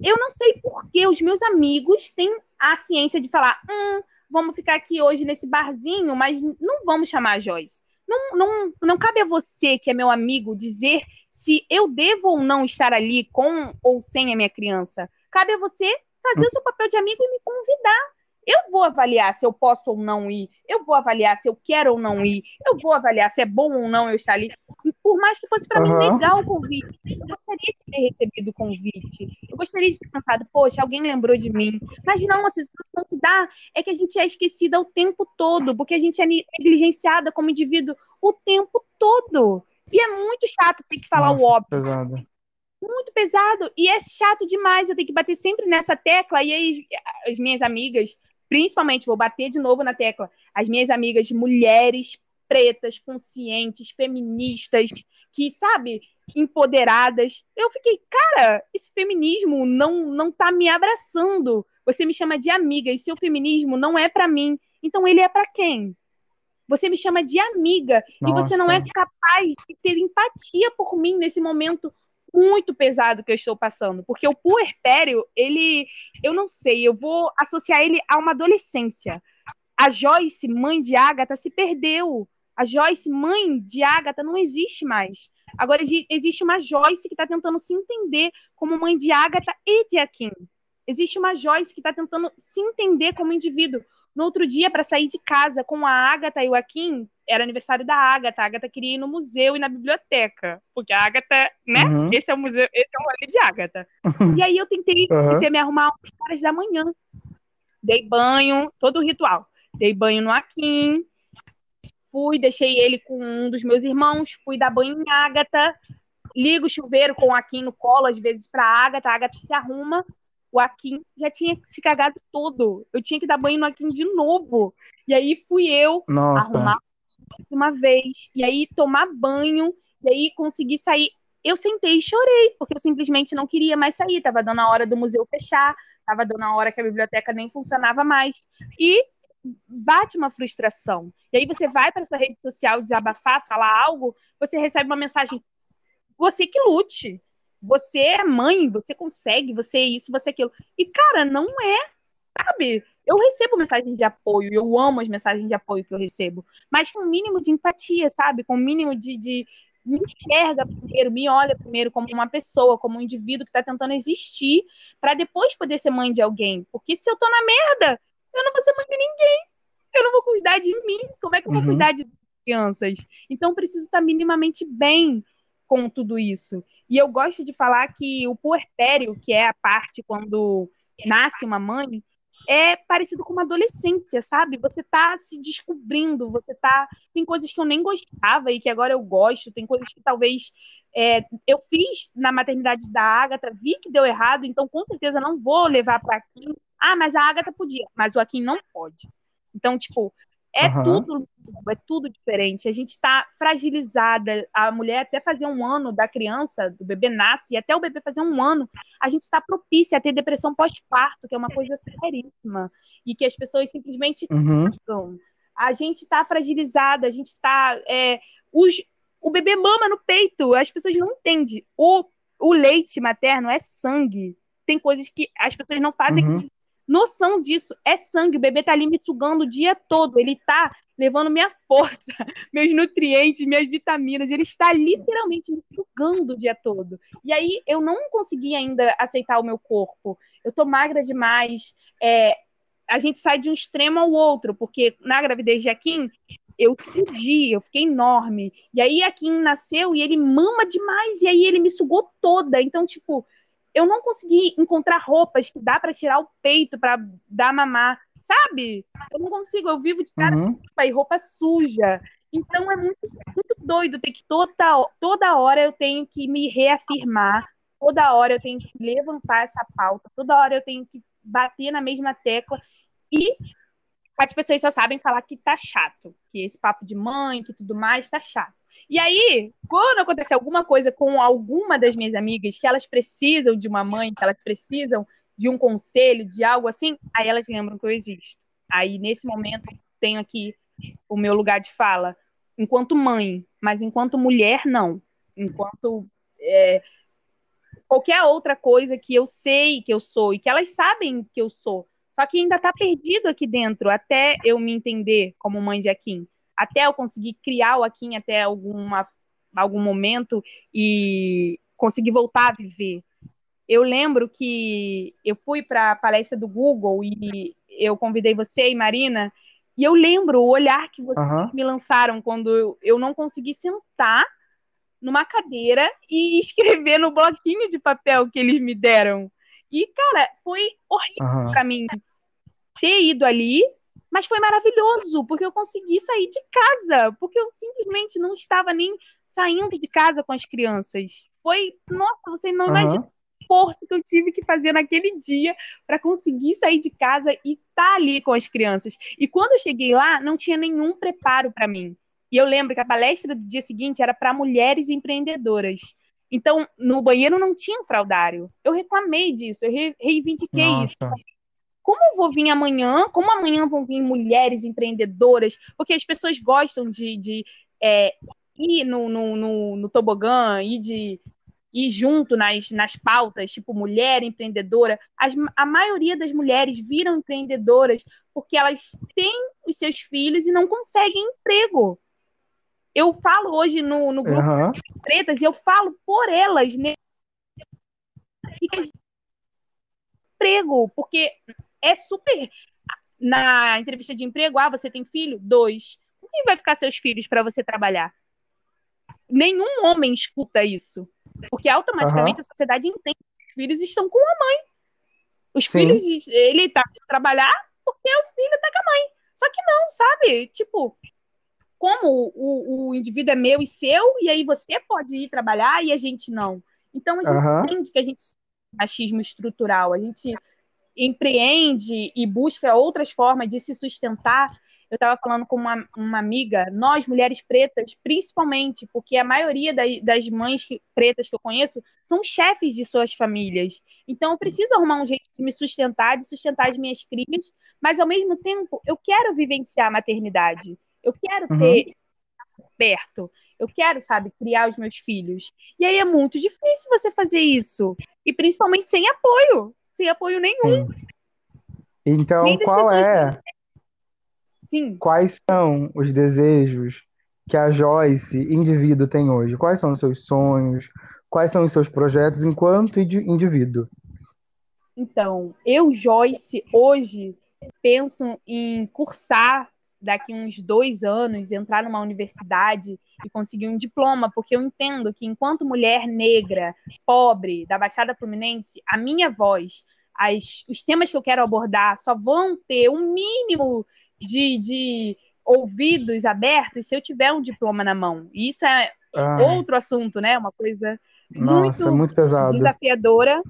Speaker 2: eu não sei por que os meus amigos têm a ciência de falar, hum, vamos ficar aqui hoje nesse barzinho, mas não vamos chamar a Joyce. Não, não, não cabe a você, que é meu amigo, dizer se eu devo ou não estar ali com ou sem a minha criança. Cabe a você fazer o seu papel de amigo e me convidar. Eu vou avaliar se eu posso ou não ir, eu vou avaliar se eu quero ou não ir, eu vou avaliar se é bom ou não eu estar ali. Por mais que fosse para uhum. mim legal o convite, eu gostaria de ter recebido o convite, eu gostaria de ter pensado, poxa, alguém lembrou de mim. Mas não, a sensação que dá é que a gente é esquecida o tempo todo, porque a gente é negligenciada como indivíduo o tempo todo. E é muito chato ter que falar Nossa, o óbvio. Pesado muito pesado e é chato demais. Eu tenho que bater sempre nessa tecla. E aí, as minhas amigas principalmente, vou bater de novo na tecla, as minhas amigas mulheres pretas, conscientes, feministas, que, sabe, empoderadas. Eu fiquei, cara, esse feminismo não não tá me abraçando. Você me chama de amiga e seu feminismo não é para mim. Então ele é para quem? Você me chama de amiga Nossa. e você não é capaz de ter empatia por mim nesse momento muito pesado que eu estou passando, porque o puerpério, ele, eu não sei, eu vou associar ele a uma adolescência. A Joyce, mãe de Agatha, se perdeu. A Joyce, mãe de Agatha, não existe mais. Agora existe uma Joyce que está tentando se entender como mãe de Agatha e de Akin. Existe uma Joyce que está tentando se entender como indivíduo. No outro dia, para sair de casa com a Agatha e o Akin, era aniversário da Agatha. A Agatha queria ir no museu e na biblioteca. Porque a Agatha, né? Uhum. Esse é o museu, esse é o rolê de Agatha. e aí eu tentei uhum. me arrumar às horas da manhã. Dei banho, todo o ritual. Dei banho no Akin. Fui, deixei ele com um dos meus irmãos. Fui dar banho em Agatha. Ligo o chuveiro com o Akin no colo, às vezes, pra Agatha. A Agatha se arruma o Akin já tinha se cagado todo. Eu tinha que dar banho no Akin de novo. E aí fui eu Nossa. arrumar uma vez, e aí tomar banho, e aí consegui sair. Eu sentei e chorei, porque eu simplesmente não queria mais sair. Tava dando a hora do museu fechar, tava dando a hora que a biblioteca nem funcionava mais. E bate uma frustração. E aí você vai para sua rede social desabafar, falar algo, você recebe uma mensagem: você que lute você é mãe, você consegue, você é isso, você é aquilo. E, cara, não é, sabe? Eu recebo mensagens de apoio, eu amo as mensagens de apoio que eu recebo, mas com o um mínimo de empatia, sabe? Com o um mínimo de, de. Me enxerga primeiro, me olha primeiro como uma pessoa, como um indivíduo que está tentando existir, para depois poder ser mãe de alguém. Porque se eu tô na merda, eu não vou ser mãe de ninguém. Eu não vou cuidar de mim. Como é que eu vou uhum. cuidar de crianças? Então, preciso estar minimamente bem com tudo isso. E eu gosto de falar que o puerpério, que é a parte quando nasce uma mãe, é parecido com uma adolescência, sabe? Você tá se descobrindo, você tá. Tem coisas que eu nem gostava e que agora eu gosto, tem coisas que talvez é, eu fiz na maternidade da Agatha, vi que deu errado, então com certeza não vou levar para aqui. Ah, mas a Agatha podia, mas o Akin não pode. Então, tipo, é uhum. tudo é tudo diferente. A gente está fragilizada. A mulher até fazer um ano da criança, do bebê nasce, e até o bebê fazer um ano, a gente está propícia a ter depressão pós-parto, que é uma coisa seríssima. E que as pessoas simplesmente uhum. A gente está fragilizada, a gente está. É, o bebê mama no peito, as pessoas não entendem. O, o leite materno é sangue. Tem coisas que as pessoas não fazem uhum noção disso. É sangue, o bebê tá ali me sugando o dia todo, ele tá levando minha força, meus nutrientes, minhas vitaminas, ele está literalmente me sugando o dia todo. E aí eu não consegui ainda aceitar o meu corpo. Eu tô magra demais. É, a gente sai de um extremo ao outro, porque na gravidez de Akin, eu explodi, eu fiquei enorme. E aí Akin nasceu e ele mama demais, e aí ele me sugou toda. Então, tipo, eu não consegui encontrar roupas que dá para tirar o peito para dar mamar, sabe? Eu não consigo, eu vivo de cara uhum. e roupa suja. Então é muito, muito doido ter que toda, toda hora eu tenho que me reafirmar, toda hora eu tenho que levantar essa pauta, toda hora eu tenho que bater na mesma tecla e as pessoas só sabem falar que tá chato, que esse papo de mãe, que tudo mais tá chato. E aí, quando acontecer alguma coisa com alguma das minhas amigas que elas precisam de uma mãe, que elas precisam de um conselho, de algo assim, aí elas lembram que eu existo. Aí, nesse momento, tenho aqui o meu lugar de fala, enquanto mãe, mas enquanto mulher, não. Enquanto é, qualquer outra coisa que eu sei que eu sou e que elas sabem que eu sou. Só que ainda está perdido aqui dentro, até eu me entender como mãe de Akin. Até eu conseguir criar o Akin até alguma, algum momento e conseguir voltar a viver. Eu lembro que eu fui para a palestra do Google e eu convidei você e Marina, e eu lembro o olhar que vocês uhum. me lançaram quando eu, eu não consegui sentar numa cadeira e escrever no bloquinho de papel que eles me deram. E, cara, foi horrível uhum. para mim ter ido ali, mas foi maravilhoso, porque eu consegui sair de casa, porque eu simplesmente não estava nem saindo de casa com as crianças. Foi, nossa, você não uhum. imagina força que eu tive que fazer naquele dia para conseguir sair de casa e estar tá ali com as crianças. E quando eu cheguei lá, não tinha nenhum preparo para mim. E eu lembro que a palestra do dia seguinte era para mulheres empreendedoras. Então, no banheiro não tinha um fraudário. Eu reclamei disso, eu reivindiquei Nossa. isso. Como eu vou vir amanhã? Como amanhã vão vir mulheres empreendedoras? Porque as pessoas gostam de, de é, ir no, no, no, no tobogã, ir de ir junto nas, nas pautas, tipo mulher empreendedora, as, a maioria das mulheres viram empreendedoras porque elas têm os seus filhos e não conseguem emprego. Eu falo hoje no, no grupo uhum. pretas e eu falo por elas né? emprego, porque é super na entrevista de emprego, ah, você tem filho? Dois. Quem vai ficar seus filhos para você trabalhar? Nenhum homem escuta isso. Porque automaticamente uhum. a sociedade entende que os filhos estão com a mãe. Os Sim. filhos, ele tá trabalhar porque o filho tá com a mãe. Só que não, sabe? Tipo, como o, o indivíduo é meu e seu, e aí você pode ir trabalhar e a gente não. Então a gente uhum. entende que a gente machismo estrutural, a gente empreende e busca outras formas de se sustentar eu estava falando com uma, uma, amiga, nós, mulheres pretas, principalmente, porque a maioria da, das mães que, pretas que eu conheço são chefes de suas famílias. Então, eu preciso arrumar um jeito de me sustentar, de sustentar as minhas crias, mas, ao mesmo tempo, eu quero vivenciar a maternidade. Eu quero uhum. ter perto. Eu quero, sabe, criar os meus filhos. E aí é muito difícil você fazer isso. E principalmente sem apoio. Sem apoio nenhum. Sim.
Speaker 1: Então, qual é? Sim. Quais são os desejos que a Joyce, indivíduo, tem hoje? Quais são os seus sonhos? Quais são os seus projetos enquanto indivíduo?
Speaker 2: Então, eu, Joyce, hoje penso em cursar daqui uns dois anos, entrar numa universidade e conseguir um diploma, porque eu entendo que enquanto mulher negra, pobre, da Baixada Fluminense, a minha voz, as, os temas que eu quero abordar só vão ter um mínimo de, de ouvidos abertos se eu tiver um diploma na mão. E isso é outro assunto, né? Uma coisa Nossa, muito, muito pesado. desafiadora.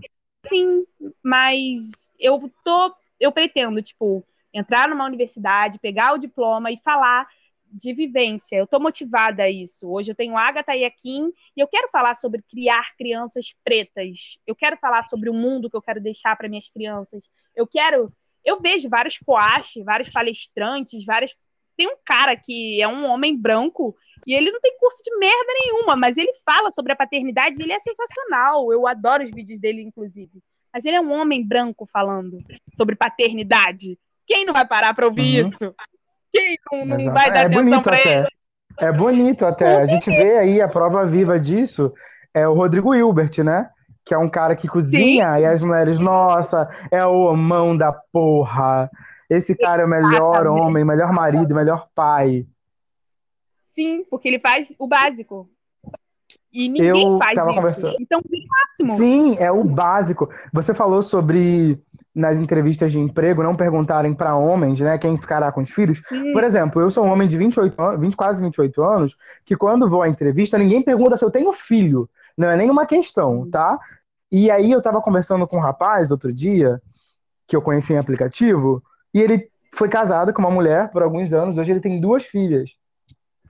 Speaker 2: Sim, mas eu tô, eu pretendo, tipo, entrar numa universidade, pegar o diploma e falar de vivência. Eu estou motivada a isso. Hoje eu tenho Agatha e Akin e eu quero falar sobre criar crianças pretas. Eu quero falar sobre o mundo que eu quero deixar para minhas crianças. Eu quero eu vejo vários coaches, vários palestrantes, vários. Tem um cara que é um homem branco e ele não tem curso de merda nenhuma, mas ele fala sobre a paternidade e ele é sensacional. Eu adoro os vídeos dele, inclusive. Mas ele é um homem branco falando sobre paternidade. Quem não vai parar para ouvir uhum. isso? Quem não, não vai dar é atenção para ele?
Speaker 1: É bonito até. a gente vê aí a prova viva disso. É o Rodrigo Hilbert, né? que é um cara que cozinha, Sim. e as mulheres, nossa, é o mão da porra. Esse cara é o melhor Exatamente. homem, melhor marido, melhor pai.
Speaker 2: Sim, porque ele faz o básico. E ninguém eu faz isso. Conversando. Então, o máximo.
Speaker 1: Sim, é o básico. Você falou sobre nas entrevistas de emprego não perguntarem para homens, né, quem ficará com os filhos. Sim. Por exemplo, eu sou um homem de 28 anos, 20, quase 28 anos, que quando vou à entrevista, ninguém pergunta se eu tenho filho. Não é nenhuma questão, tá? E aí eu tava conversando com um rapaz outro dia, que eu conheci em aplicativo, e ele foi casado com uma mulher por alguns anos, hoje ele tem duas filhas.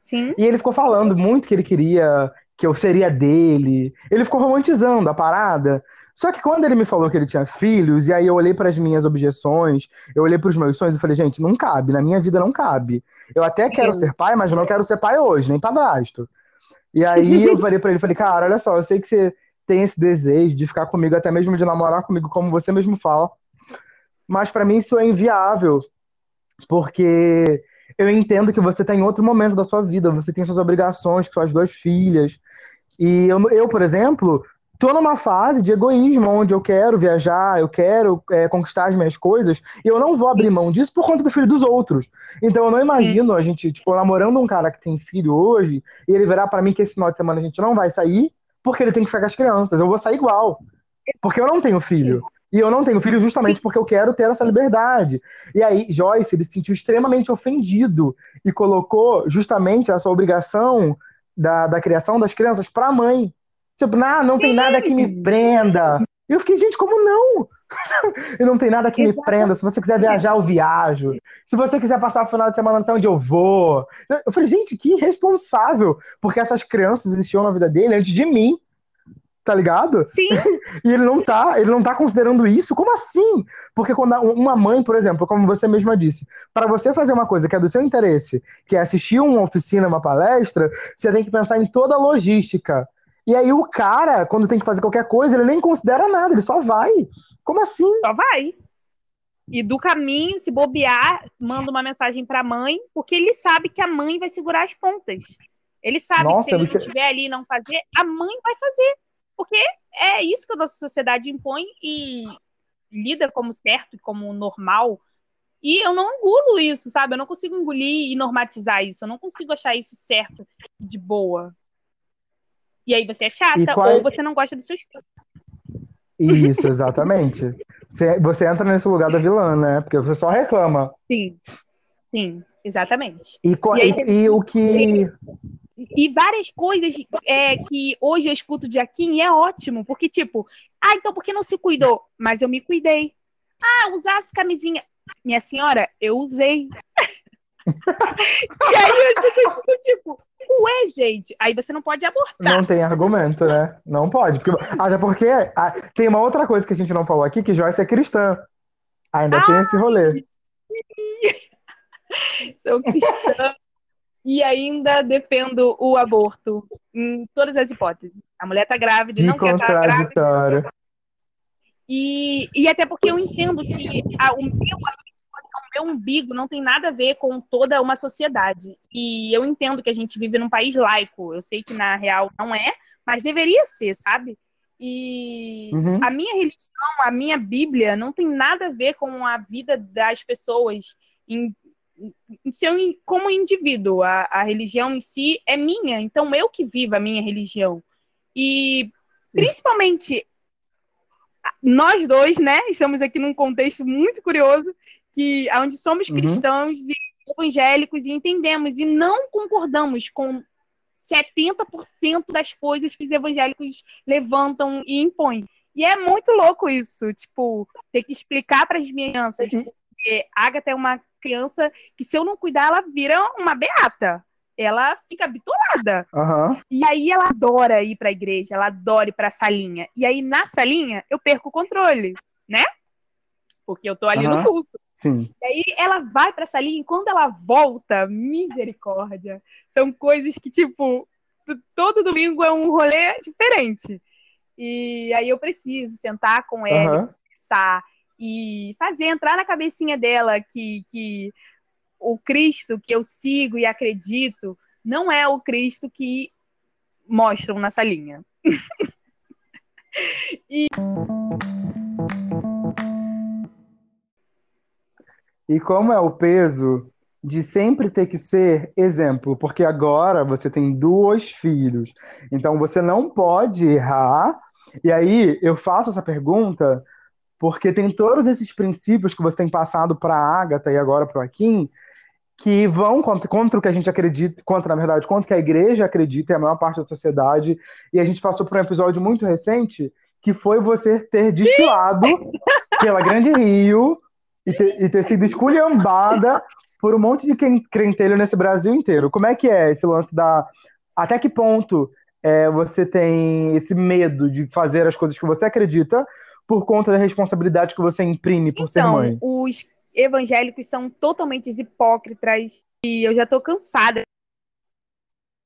Speaker 2: Sim.
Speaker 1: E ele ficou falando muito que ele queria que eu seria dele. Ele ficou romantizando a parada. Só que quando ele me falou que ele tinha filhos, e aí eu olhei para as minhas objeções, eu olhei para os meus sonhos e falei, gente, não cabe, na minha vida não cabe. Eu até quero Sim. ser pai, mas não quero ser pai hoje, nem padrasto. E aí eu falei para ele, falei, cara, olha só, eu sei que você tem esse desejo de ficar comigo, até mesmo de namorar comigo, como você mesmo fala. Mas para mim isso é inviável, porque eu entendo que você está em outro momento da sua vida, você tem suas obrigações com suas duas filhas. E eu, eu por exemplo, tô numa fase de egoísmo, onde eu quero viajar, eu quero é, conquistar as minhas coisas, e eu não vou abrir mão disso por conta do filho dos outros. Então eu não imagino a gente, tipo, namorando um cara que tem filho hoje, e ele virar para mim que esse final de semana a gente não vai sair, porque ele tem que ficar com as crianças. Eu vou sair igual. Porque eu não tenho filho. E eu não tenho filho justamente porque eu quero ter essa liberdade. E aí, Joyce, ele se sentiu extremamente ofendido e colocou justamente essa obrigação da, da criação das crianças para a mãe. Tipo, não, não tem nada que me prenda. E eu fiquei, gente, como não? e não tem nada que me prenda. Se você quiser viajar, eu viajo. Se você quiser passar o final de semana, não sei onde eu vou. Eu falei, gente, que irresponsável. Porque essas crianças existiam na vida dele antes de mim. Tá ligado?
Speaker 2: Sim.
Speaker 1: e ele não tá, ele não tá considerando isso. Como assim? Porque quando uma mãe, por exemplo, como você mesma disse, para você fazer uma coisa que é do seu interesse, que é assistir uma oficina, uma palestra, você tem que pensar em toda a logística e aí o cara, quando tem que fazer qualquer coisa, ele nem considera nada, ele só vai. Como assim?
Speaker 2: Só vai. E do caminho, se bobear, manda uma mensagem para a mãe, porque ele sabe que a mãe vai segurar as pontas. Ele sabe Nossa, que se ele você... estiver ali e não fazer, a mãe vai fazer. Porque é isso que a nossa sociedade impõe e lida como certo e como normal. E eu não engulo isso, sabe? Eu não consigo engolir e normatizar isso. Eu não consigo achar isso certo de boa. E aí você é chata qual... ou você não gosta dos seus filhos.
Speaker 1: Isso, exatamente. Você, você entra nesse lugar da vilã, né? Porque você só reclama.
Speaker 2: Sim, sim, exatamente.
Speaker 1: E, e, aí, e, e o que.
Speaker 2: E, várias coisas é, que hoje eu escuto de aqui e é ótimo, porque, tipo, ah, então por que não se cuidou? Mas eu me cuidei. Ah, usasse camisinha. Minha senhora, eu usei. e aí eu escuto, tipo, Ué, gente, aí você não pode abortar.
Speaker 1: Não tem argumento, né? Não pode. Porque, até porque a, tem uma outra coisa que a gente não falou aqui, que Joyce é cristã. Ainda ah, tem esse rolê.
Speaker 2: Sou cristã e ainda defendo o aborto em todas as hipóteses. A mulher tá grávida, e não quer estar tá grávida. E, e até porque eu entendo que a, o meu meu umbigo não tem nada a ver com toda uma sociedade. E eu entendo que a gente vive num país laico. Eu sei que na real não é, mas deveria ser, sabe? E uhum. a minha religião, a minha Bíblia, não tem nada a ver com a vida das pessoas em, em seu, como indivíduo. A, a religião em si é minha, então eu que vivo a minha religião. E principalmente nós dois, né, estamos aqui num contexto muito curioso que onde somos uhum. cristãos e evangélicos e entendemos e não concordamos com 70% das coisas que os evangélicos levantam e impõem. E é muito louco isso, tipo, ter que explicar para as minhas crianças, uhum. porque a Agatha é uma criança que se eu não cuidar, ela vira uma beata. Ela fica bitolada.
Speaker 1: Uhum.
Speaker 2: E aí ela adora ir para a igreja, ela adora ir para a salinha. E aí na salinha eu perco o controle, né? Porque eu tô ali uhum. no culto.
Speaker 1: Sim.
Speaker 2: E aí ela vai para essa linha e quando ela volta, misericórdia. São coisas que, tipo, todo domingo é um rolê diferente. E aí eu preciso sentar com ela, uhum. conversar e fazer entrar na cabecinha dela que, que o Cristo que eu sigo e acredito não é o Cristo que mostram nessa linha. e
Speaker 1: E como é o peso de sempre ter que ser exemplo, porque agora você tem dois filhos, então você não pode errar. E aí eu faço essa pergunta porque tem todos esses princípios que você tem passado para a Agatha e agora para o Akin, que vão contra, contra, o que a gente acredita, contra, na verdade, contra o que a igreja acredita e a maior parte da sociedade. E a gente passou por um episódio muito recente que foi você ter desfilado pela Grande Rio e ter, e ter sido esculhambada por um monte de crentelho nesse Brasil inteiro. Como é que é esse lance da. Até que ponto é, você tem esse medo de fazer as coisas que você acredita por conta da responsabilidade que você imprime por
Speaker 2: então,
Speaker 1: ser mãe?
Speaker 2: Os evangélicos são totalmente hipócritas e eu já tô cansada de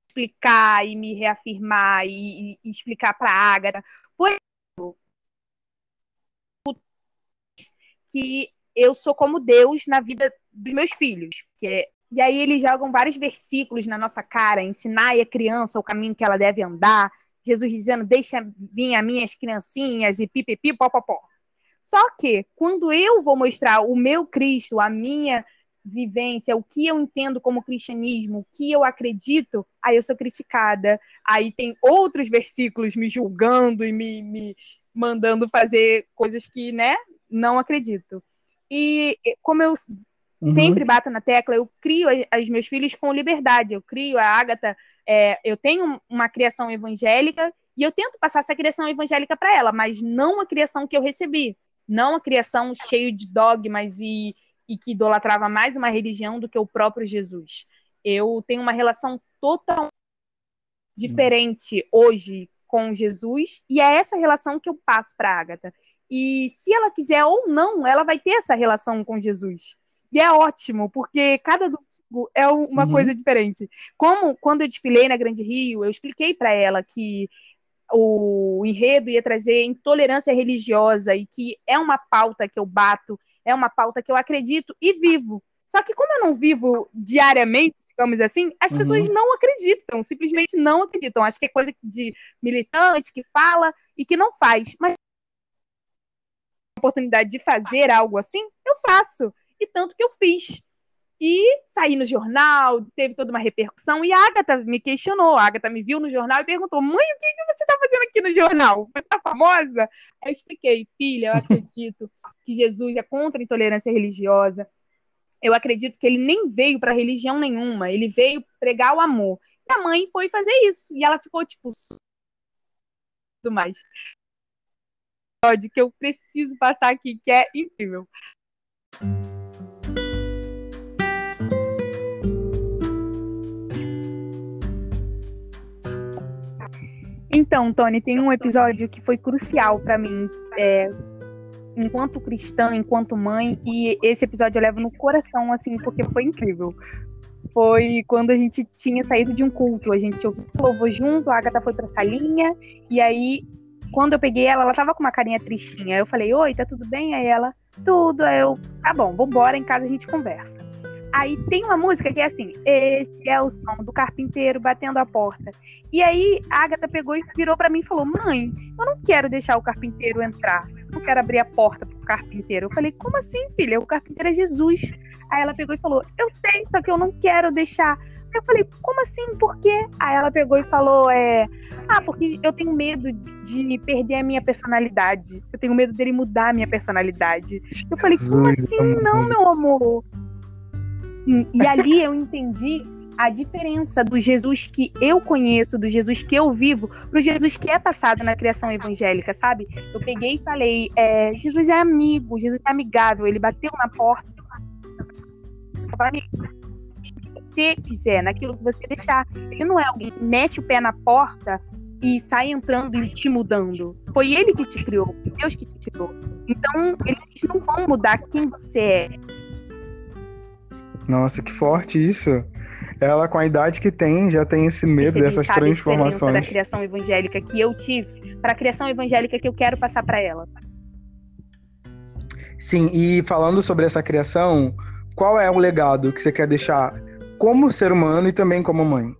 Speaker 2: explicar e me reafirmar e, e explicar para a Ágata. Por exemplo, que eu sou como Deus na vida dos meus filhos. Que é... E aí eles jogam vários versículos na nossa cara, ensinar a criança o caminho que ela deve andar, Jesus dizendo, deixa vir as minhas criancinhas e pipipi, popopó. Só que, quando eu vou mostrar o meu Cristo, a minha vivência, o que eu entendo como cristianismo, o que eu acredito, aí eu sou criticada. Aí tem outros versículos me julgando e me, me mandando fazer coisas que, né, não acredito. E como eu uhum. sempre bato na tecla, eu crio os meus filhos com liberdade. Eu crio a Ágata, é, eu tenho uma criação evangélica e eu tento passar essa criação evangélica para ela, mas não a criação que eu recebi. Não a criação cheia de dogmas e, e que idolatrava mais uma religião do que o próprio Jesus. Eu tenho uma relação totalmente diferente hoje com Jesus e é essa relação que eu passo para a Agatha. E se ela quiser ou não, ela vai ter essa relação com Jesus. E é ótimo, porque cada domingo é uma uhum. coisa diferente. Como quando eu desfilei na Grande Rio, eu expliquei para ela que o enredo ia trazer intolerância religiosa e que é uma pauta que eu bato, é uma pauta que eu acredito e vivo. Só que como eu não vivo diariamente, digamos assim, as uhum. pessoas não acreditam, simplesmente não acreditam. Acho que é coisa de militante que fala e que não faz. Mas oportunidade de fazer algo assim, eu faço. E tanto que eu fiz. E saí no jornal, teve toda uma repercussão, e a Agatha me questionou. A Agatha me viu no jornal e perguntou: Mãe, o que, que você está fazendo aqui no jornal? Você está famosa? Aí eu expliquei: Filha, eu acredito que Jesus é contra a intolerância religiosa. Eu acredito que ele nem veio para religião nenhuma, ele veio pregar o amor. E a mãe foi fazer isso, e ela ficou tipo. Tudo mais. Que eu preciso passar aqui, que é incrível. Então, Tony, tem um episódio que foi crucial para mim, é, enquanto cristã, enquanto mãe, e esse episódio eu levo no coração, assim, porque foi incrível. Foi quando a gente tinha saído de um culto, a gente ouviu louvor junto, a Agatha foi pra salinha, e aí, quando eu peguei ela, ela tava com uma carinha tristinha. Eu falei, oi, tá tudo bem? Aí ela, tudo. Aí eu, tá bom, vambora, em casa a gente conversa. Aí tem uma música que é assim: esse é o som do carpinteiro batendo a porta. E aí a Agatha pegou e virou para mim e falou: Mãe, eu não quero deixar o carpinteiro entrar. Não quero abrir a porta pro carpinteiro. Eu falei: Como assim, filha? O carpinteiro é Jesus. Aí ela pegou e falou: Eu sei, só que eu não quero deixar. Eu falei: Como assim? Por quê? Aí ela pegou e falou: É. Ah, porque eu tenho medo de perder a minha personalidade. Eu tenho medo dele mudar a minha personalidade. Eu falei: Como assim? Não, meu amor. E ali eu entendi a diferença do Jesus que eu conheço, do Jesus que eu vivo, pro Jesus que é passado na criação evangélica, sabe? Eu peguei e falei: é, Jesus é amigo, Jesus é amigável, ele bateu na porta. Se quiser, naquilo que você deixar. Ele não é alguém que mete o pé na porta e sai entrando e te mudando. Foi ele que te criou, Deus que te criou. Então, eles não vão mudar quem você é
Speaker 1: nossa, que forte isso. Ela, com a idade que tem, já tem esse medo dessas transformações.
Speaker 2: da criação evangélica que eu tive para a criação evangélica que eu quero passar para ela.
Speaker 1: Sim, e falando sobre essa criação, qual é o legado que você quer deixar como ser humano e também como mãe?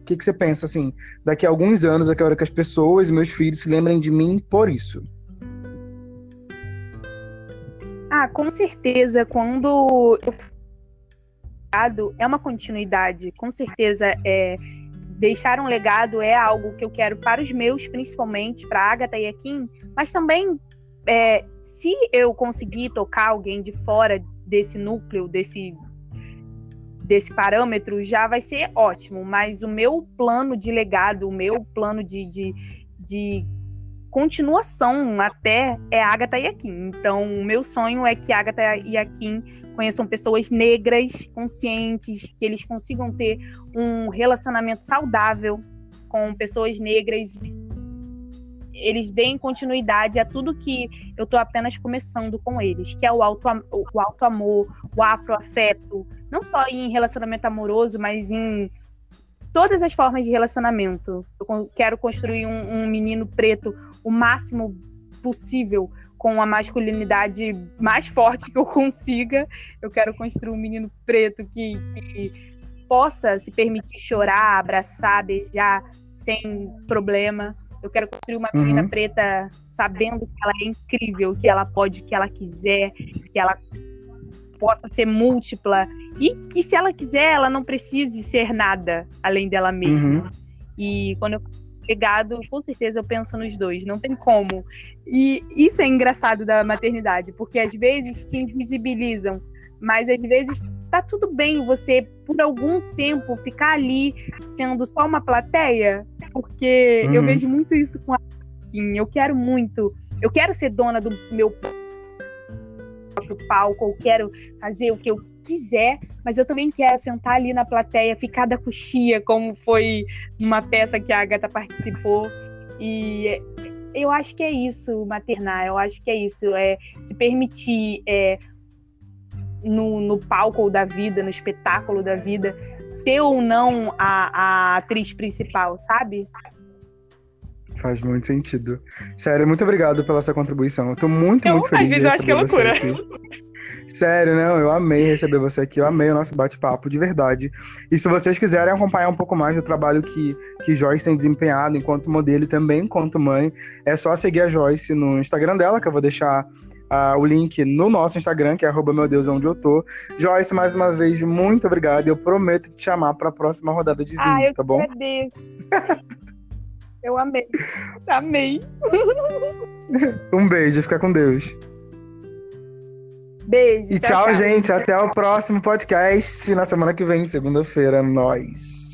Speaker 1: O que, que você pensa assim, daqui a alguns anos, eu quero que as pessoas meus filhos se lembrem de mim por isso?
Speaker 2: Ah, com certeza, quando eu é uma continuidade, com certeza é deixar um legado é algo que eu quero para os meus, principalmente para Agatha e a Kim, mas também é, se eu conseguir tocar alguém de fora desse núcleo, desse desse parâmetro, já vai ser ótimo. Mas o meu plano de legado, o meu plano de, de, de continuação até é Agatha e a Kim. Então, o meu sonho é que Agatha e a Kim conheçam pessoas negras, conscientes, que eles consigam ter um relacionamento saudável com pessoas negras. Eles deem continuidade a tudo que eu estou apenas começando com eles, que é o alto, o alto amor, o afroafeto, não só em relacionamento amoroso, mas em todas as formas de relacionamento. Eu quero construir um, um menino preto o máximo possível com a masculinidade mais forte que eu consiga. Eu quero construir um menino preto que, que possa se permitir chorar, abraçar, beijar sem problema. Eu quero construir uma menina uhum. preta sabendo que ela é incrível, que ela pode que ela quiser, que ela possa ser múltipla e que se ela quiser, ela não precise ser nada além dela mesma. Uhum. E quando eu legado, com certeza eu penso nos dois, não tem como. E isso é engraçado da maternidade, porque às vezes te invisibilizam, mas às vezes tá tudo bem você, por algum tempo, ficar ali sendo só uma plateia, porque uhum. eu vejo muito isso com a Kim. Eu quero muito, eu quero ser dona do meu próprio palco, eu quero fazer o que eu quiser, mas eu também quero sentar ali na plateia, ficar da coxia, como foi numa peça que a Agatha participou. E eu acho que é isso, maternar, eu acho que é isso, é se permitir é, no, no palco da vida, no espetáculo da vida, ser ou não a, a atriz principal, sabe?
Speaker 1: Faz muito sentido. Sério, muito obrigado pela sua contribuição. Eu tô muito, eu, muito feliz. Às vezes eu acho que é loucura. Sério, não, eu amei receber você aqui, eu amei o nosso bate-papo, de verdade. E se vocês quiserem acompanhar um pouco mais do trabalho que, que Joyce tem desempenhado enquanto modelo e também enquanto mãe, é só seguir a Joyce no Instagram dela, que eu vou deixar o link no nosso Instagram, que é arroba meu Deus onde eu tô. Joyce, mais uma vez, muito obrigado. Eu prometo te chamar para a próxima rodada de
Speaker 2: ah,
Speaker 1: vinho,
Speaker 2: tá
Speaker 1: bom?
Speaker 2: eu amei. Amei.
Speaker 1: um beijo, fica com Deus.
Speaker 2: Beijo.
Speaker 1: E tchau, tchau, gente. Até o próximo podcast. Na semana que vem, segunda-feira, nós.